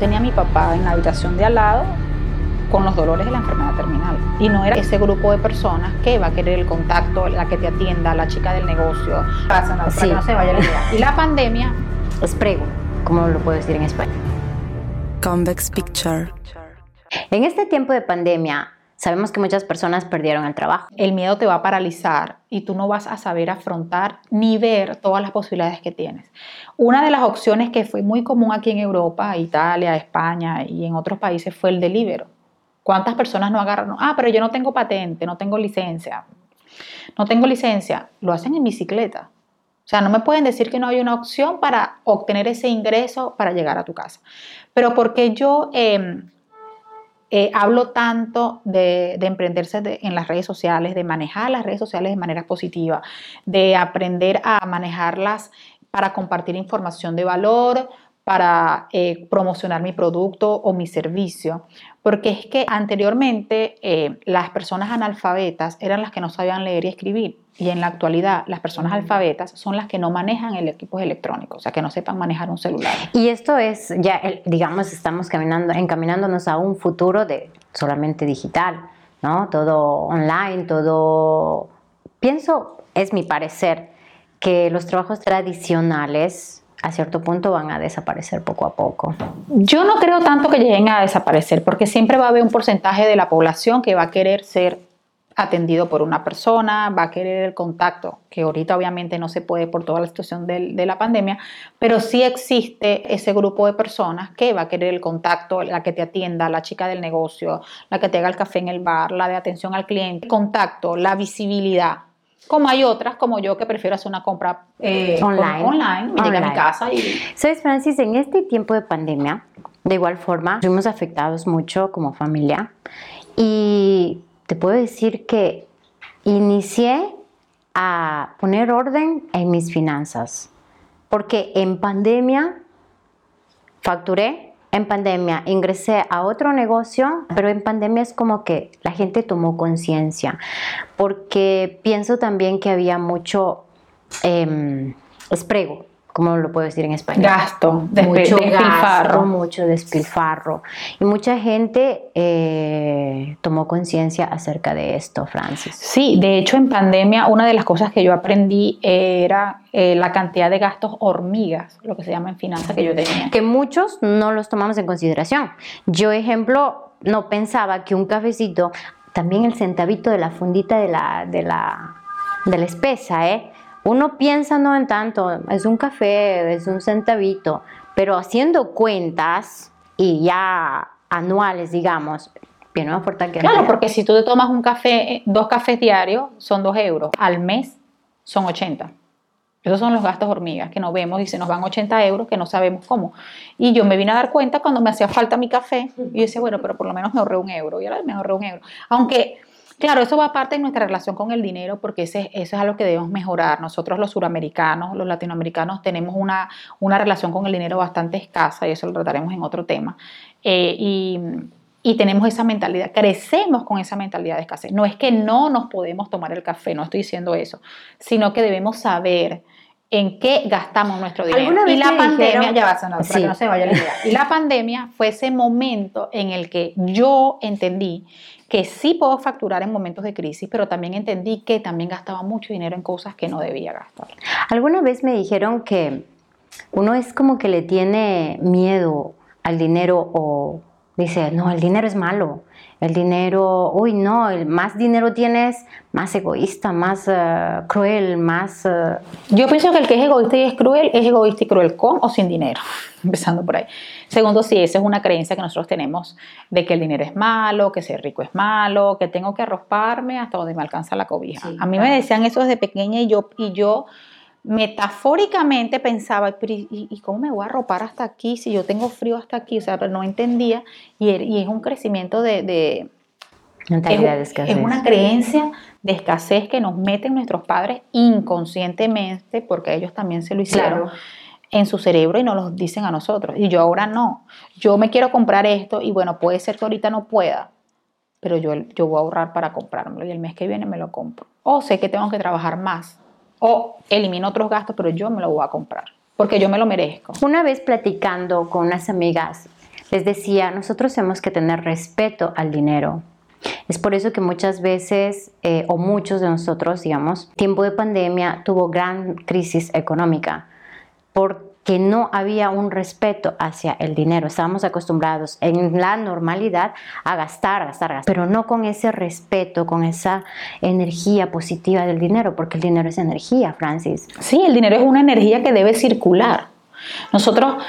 Tenía a mi papá en la habitación de al lado con los dolores de la enfermedad terminal. Y no era ese grupo de personas que va a querer el contacto, la que te atienda, la chica del negocio, para, para que no se vaya la idea. Y la pandemia es prego, como lo puedo decir en español. Convex Picture. En este tiempo de pandemia, Sabemos que muchas personas perdieron el trabajo. El miedo te va a paralizar y tú no vas a saber afrontar ni ver todas las posibilidades que tienes. Una de las opciones que fue muy común aquí en Europa, Italia, España y en otros países fue el delivery. ¿Cuántas personas no agarran? Ah, pero yo no tengo patente, no tengo licencia. No tengo licencia. Lo hacen en bicicleta. O sea, no me pueden decir que no hay una opción para obtener ese ingreso para llegar a tu casa. Pero porque yo... Em, eh, hablo tanto de, emprenderse en las redes sociales, de manejar las redes sociales de manera positiva, de aprender a manejarlas para compartir información de valor, para eh, promocionar mi producto o mi servicio, porque es que anteriormente eh, las personas analfabetas eran las que no sabían leer y escribir y en la actualidad las personas alfabetas son las que no manejan el equipo electrónico, o sea, que no sepan manejar un celular. Y esto es ya, digamos, estamos caminando, encaminándonos a un futuro de solamente digital, ¿no? Todo online, todo... Pienso, es mi parecer, que los trabajos tradicionales a cierto punto van a desaparecer poco a poco. Yo no creo tanto que lleguen a desaparecer, porque siempre va a haber un porcentaje de la población que va a querer ser atendido por una persona, va a querer el contacto, que ahorita obviamente no se puede por toda la situación de, la pandemia, pero sí existe ese grupo de personas que va a querer el contacto, la que te atienda, la chica del negocio, la que te haga el café en el bar, la de atención al cliente, contacto, la visibilidad, como hay otras, como yo, que prefiero hacer una compra eh, online. online, me llega a mi casa. Y... ¿Sabes, Francis? En este tiempo de pandemia, de igual forma, fuimos afectados mucho como familia. Y te puedo decir que inicié a poner orden en mis finanzas. Porque en pandemia facturé en pandemia ingresé a otro negocio, pero en pandemia es como que la gente tomó conciencia, porque pienso también que había mucho eh, esprego ¿cómo lo puedo decir en español? Gasto, mucho despilfarro. mucho despilfarro. Y mucha gente eh, tomó conciencia acerca de esto, Francis. Sí, de hecho en pandemia una de las cosas que yo aprendí era eh, la cantidad de gastos hormigas, lo que se llama en finanzas que yo tenía. Que muchos no los tomamos en consideración. Yo, ejemplo, no pensaba que un cafecito, también el centavito de la fundita de la, de la, de la espesa, ¿eh? Uno piensa no en tanto, es un café, es un centavito, pero haciendo cuentas y ya anuales, digamos, viene una fuerte que Claro, porque si tú te tomas un café, dos cafés diarios, son dos euros. Al mes son 80. Esos son los gastos hormigas que no vemos y se nos van 80 euros que no sabemos cómo. Y yo me vine a dar cuenta cuando me hacía falta mi café y yo bueno, pero por lo menos me ahorré un euro. Y ahora me ahorré un euro. Aunque Claro, eso va aparte de nuestra relación con el dinero porque ese, eso es algo que debemos mejorar. Nosotros los suramericanos, los latinoamericanos, tenemos una, una relación con el dinero bastante escasa y eso lo trataremos en otro tema. Eh, y, y tenemos esa mentalidad, crecemos con esa mentalidad de escasez. No es que no nos podemos tomar el café, no estoy diciendo eso, sino que debemos saber en qué gastamos nuestro dinero. Y la pandemia, ya va a sonar, para que no se vaya la idea. Y la pandemia fue ese momento en el que yo entendí que sí puedo facturar en momentos de crisis, pero también entendí que también gastaba mucho dinero en cosas que no debía gastar. Alguna vez me dijeron que uno es como que le tiene miedo al dinero o dice, no, el dinero es malo, el dinero, uy, no, el más dinero tienes, más egoísta, más eh, cruel, más... Eh, Yo pienso que el que es egoísta y es cruel, es egoísta y cruel con o sin dinero, empezando por ahí. Segundo, sí, esa es una creencia que nosotros tenemos de que el dinero es malo, que ser rico es malo, que tengo que arroparme hasta donde me alcanza la cobija. a mí me decían eso desde pequeña y yo, y yo metafóricamente pensaba, ¿y, cómo me voy a arropar hasta aquí si yo tengo frío hasta aquí? O sea, pero no entendía y, y es un crecimiento de... de es, es, una creencia de escasez que nos meten nuestros padres inconscientemente, porque ellos también se lo hicieron en su cerebro y nos lo dicen a nosotros. Y yo ahora no. Yo me quiero comprar esto y bueno, puede ser que ahorita no pueda, pero yo, yo voy a ahorrar para comprármelo y el mes que viene me lo compro. O sé que tengo que trabajar más o elimino otros gastos, pero yo me lo voy a comprar porque yo me lo merezco. Una vez platicando con unas amigas, les decía, nosotros tenemos que tener respeto al dinero. Es por eso que muchas veces, eh, o muchos de nosotros, digamos, tiempo de pandemia tuvo gran crisis económica, porque no había un respeto hacia el dinero. Estábamos acostumbrados en la normalidad a gastar, gastar, gastar, pero no con ese respeto, con esa energía positiva del dinero, porque el dinero es energía, Francis. Sí, el dinero es una energía que debe circular. Nosotros,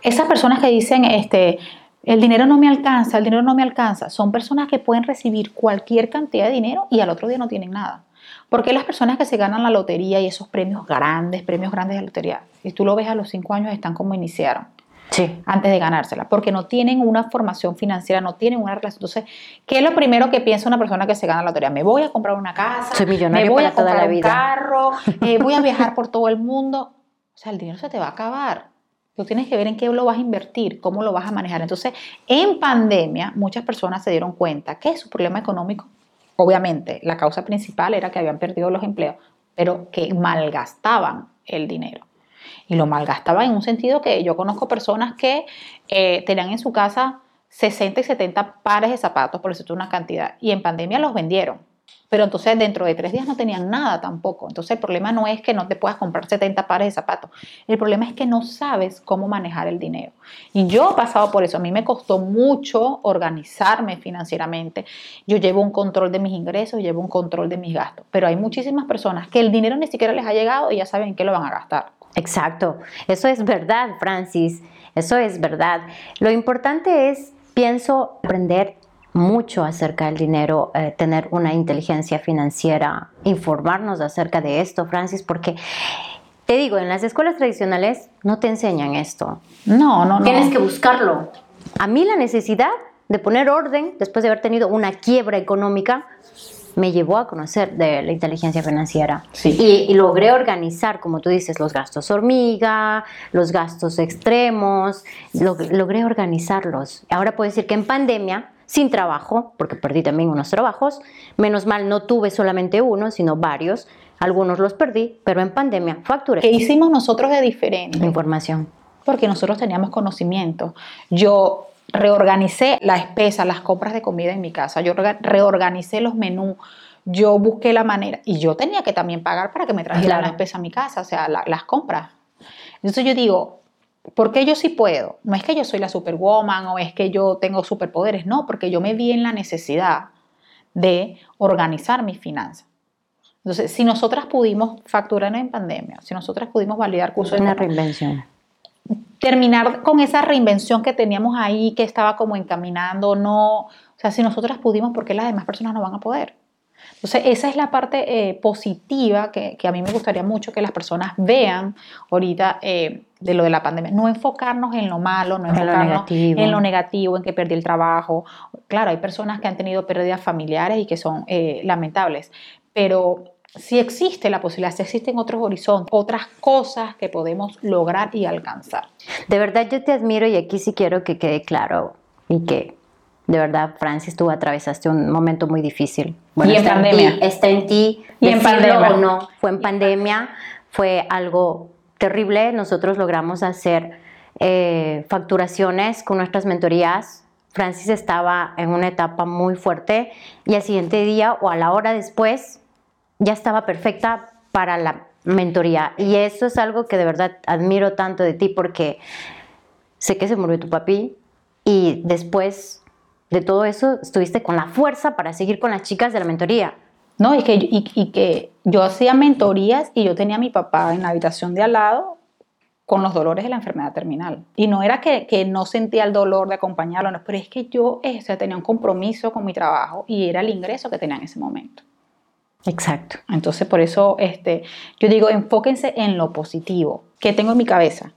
esas personas que dicen, este, el dinero no me alcanza, el dinero no me alcanza. Son personas que pueden recibir cualquier cantidad de dinero y al otro día no tienen nada. Porque las personas que se ganan la lotería y esos premios grandes, premios grandes de lotería, si tú lo ves a los cinco años, están como iniciaron. Sí. Antes de ganársela, porque no tienen una formación financiera, no tienen una relación. Entonces, ¿qué es lo primero que piensa una persona que se gana la lotería? Me voy a comprar una casa, Soy millonario me voy para a toda comprar la un vida. carro, eh, voy a viajar por todo el mundo. O sea, el dinero se te va a acabar. Tú tienes que ver en qué lo vas a invertir, cómo lo vas a manejar. Entonces, en pandemia, muchas personas se dieron cuenta que su problema económico, obviamente, la causa principal era que habían perdido los empleos, pero que malgastaban el dinero. Y lo malgastaban en un sentido que yo conozco personas que eh, tenían en su casa 60 y 70 pares de zapatos, por decirte una cantidad, y en pandemia los vendieron. Pero entonces dentro de tres días no tenían nada tampoco. Entonces el problema no es que no te puedas comprar 70 pares de zapatos. El problema es que no sabes cómo manejar el dinero. Y yo he pasado por eso. A mí me costó mucho organizarme financieramente. Yo llevo un control de mis ingresos, llevo un control de mis gastos. Pero hay muchísimas personas que el dinero ni siquiera les ha llegado y ya saben en qué lo van a gastar. Exacto, eso es verdad, Francis, eso es verdad. Lo importante es, pienso, aprender mucho acerca del dinero, eh, tener una inteligencia financiera, informarnos acerca de esto, Francis, porque te digo, en las escuelas tradicionales no te enseñan esto. No, no, no. Tienes que buscarlo. A mí la necesidad de poner orden después de haber tenido una quiebra económica me llevó a conocer de la inteligencia financiera. Sí. Y, y logré organizar, como tú dices, los gastos hormiga, los gastos extremos, log- logré organizarlos. Ahora puedo decir que en pandemia, sin trabajo, porque perdí también unos trabajos, menos mal no tuve solamente uno, sino varios, algunos los perdí, pero en pandemia facturé ¿Qué hicimos nosotros de diferente? información. porque nosotros teníamos conocimiento. Yo reorganicé la espesa, las compras de comida en mi casa, yo orga- reorganicé los menús, yo busqué la manera y yo tenía que también pagar para que me trajeran Claro. la espesa a mi casa, o sea, la- las compras. Entonces yo digo, ¿por qué yo sí puedo? No es que yo soy la superwoman o es que yo tengo superpoderes, no, porque yo me vi en la necesidad de organizar mis finanzas. Entonces, si nosotras pudimos facturar en pandemia, si nosotras pudimos validar cursos de Una papá, reinvención. terminar con esa reinvención que teníamos ahí, que estaba como encaminando, no, o sea, si nosotras pudimos, ¿por qué las demás personas no van a poder? Entonces, esa es la parte eh, positiva que, que a mí me gustaría mucho que las personas vean ahorita eh, de lo de la pandemia. No enfocarnos en lo malo, no En lo enfocarnos en lo negativo, en que perdí el trabajo. Claro, hay personas que han tenido pérdidas familiares y que son eh, lamentables, pero si existe la posibilidad, si existen otros horizontes, otras cosas que podemos lograr y alcanzar. De verdad yo te admiro y aquí sí quiero que quede claro y que de verdad, Francis, tú atravesaste un momento muy difícil. Y en está pandemia. ti, está en ti. Y en pandemia. o no. Fue en pandemia, fue algo terrible. Nosotros logramos hacer eh, facturaciones con nuestras mentorías. Francis estaba en una etapa muy fuerte y al siguiente día o a la hora después ya estaba perfecta para la mentoría. Y eso es algo que de verdad admiro tanto de ti porque sé que se murió tu papi y después de todo eso estuviste con la fuerza para seguir con las chicas de la mentoría. No, y que, y, y que yo hacía mentorías y yo tenía a mi papá en la habitación de al lado con los dolores de la enfermedad terminal. Y no era que, que no sentía el dolor de acompañarlo, no, pero es que yo eh, o sea, tenía un compromiso con mi trabajo y era el ingreso que tenía en ese momento. Exacto. Entonces, por eso este, yo digo, enfóquense en lo positivo que tengo en mi cabeza,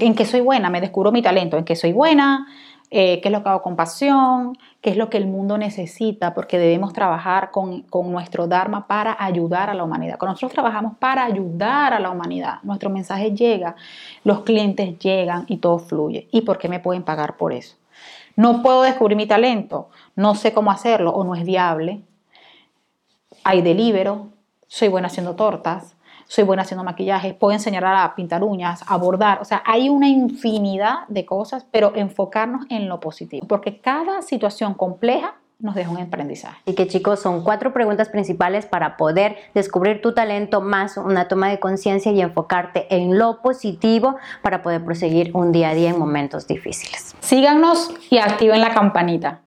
en que soy buena, me descubro mi talento, en que soy buena, eh, qué es lo que hago con pasión, qué es lo que el mundo necesita, porque debemos trabajar con, con nuestro Dharma para ayudar a la humanidad. Cuando nosotros trabajamos para ayudar a la humanidad, nuestro mensaje llega, los clientes llegan y todo fluye. ¿Y por qué me pueden pagar por eso? No puedo descubrir mi talento, no sé cómo hacerlo o no es viable hay delibero, soy buena haciendo tortas, soy buena haciendo maquillaje, puedo enseñar a pintar uñas, a bordar, o sea, hay una infinidad de cosas, pero enfocarnos en lo positivo, porque cada situación compleja nos deja un aprendizaje. Y que chicos, son cuatro preguntas principales para poder descubrir tu talento más una toma de conciencia y enfocarte en lo positivo para poder proseguir un día a día en momentos difíciles. Síganos y activen la campanita.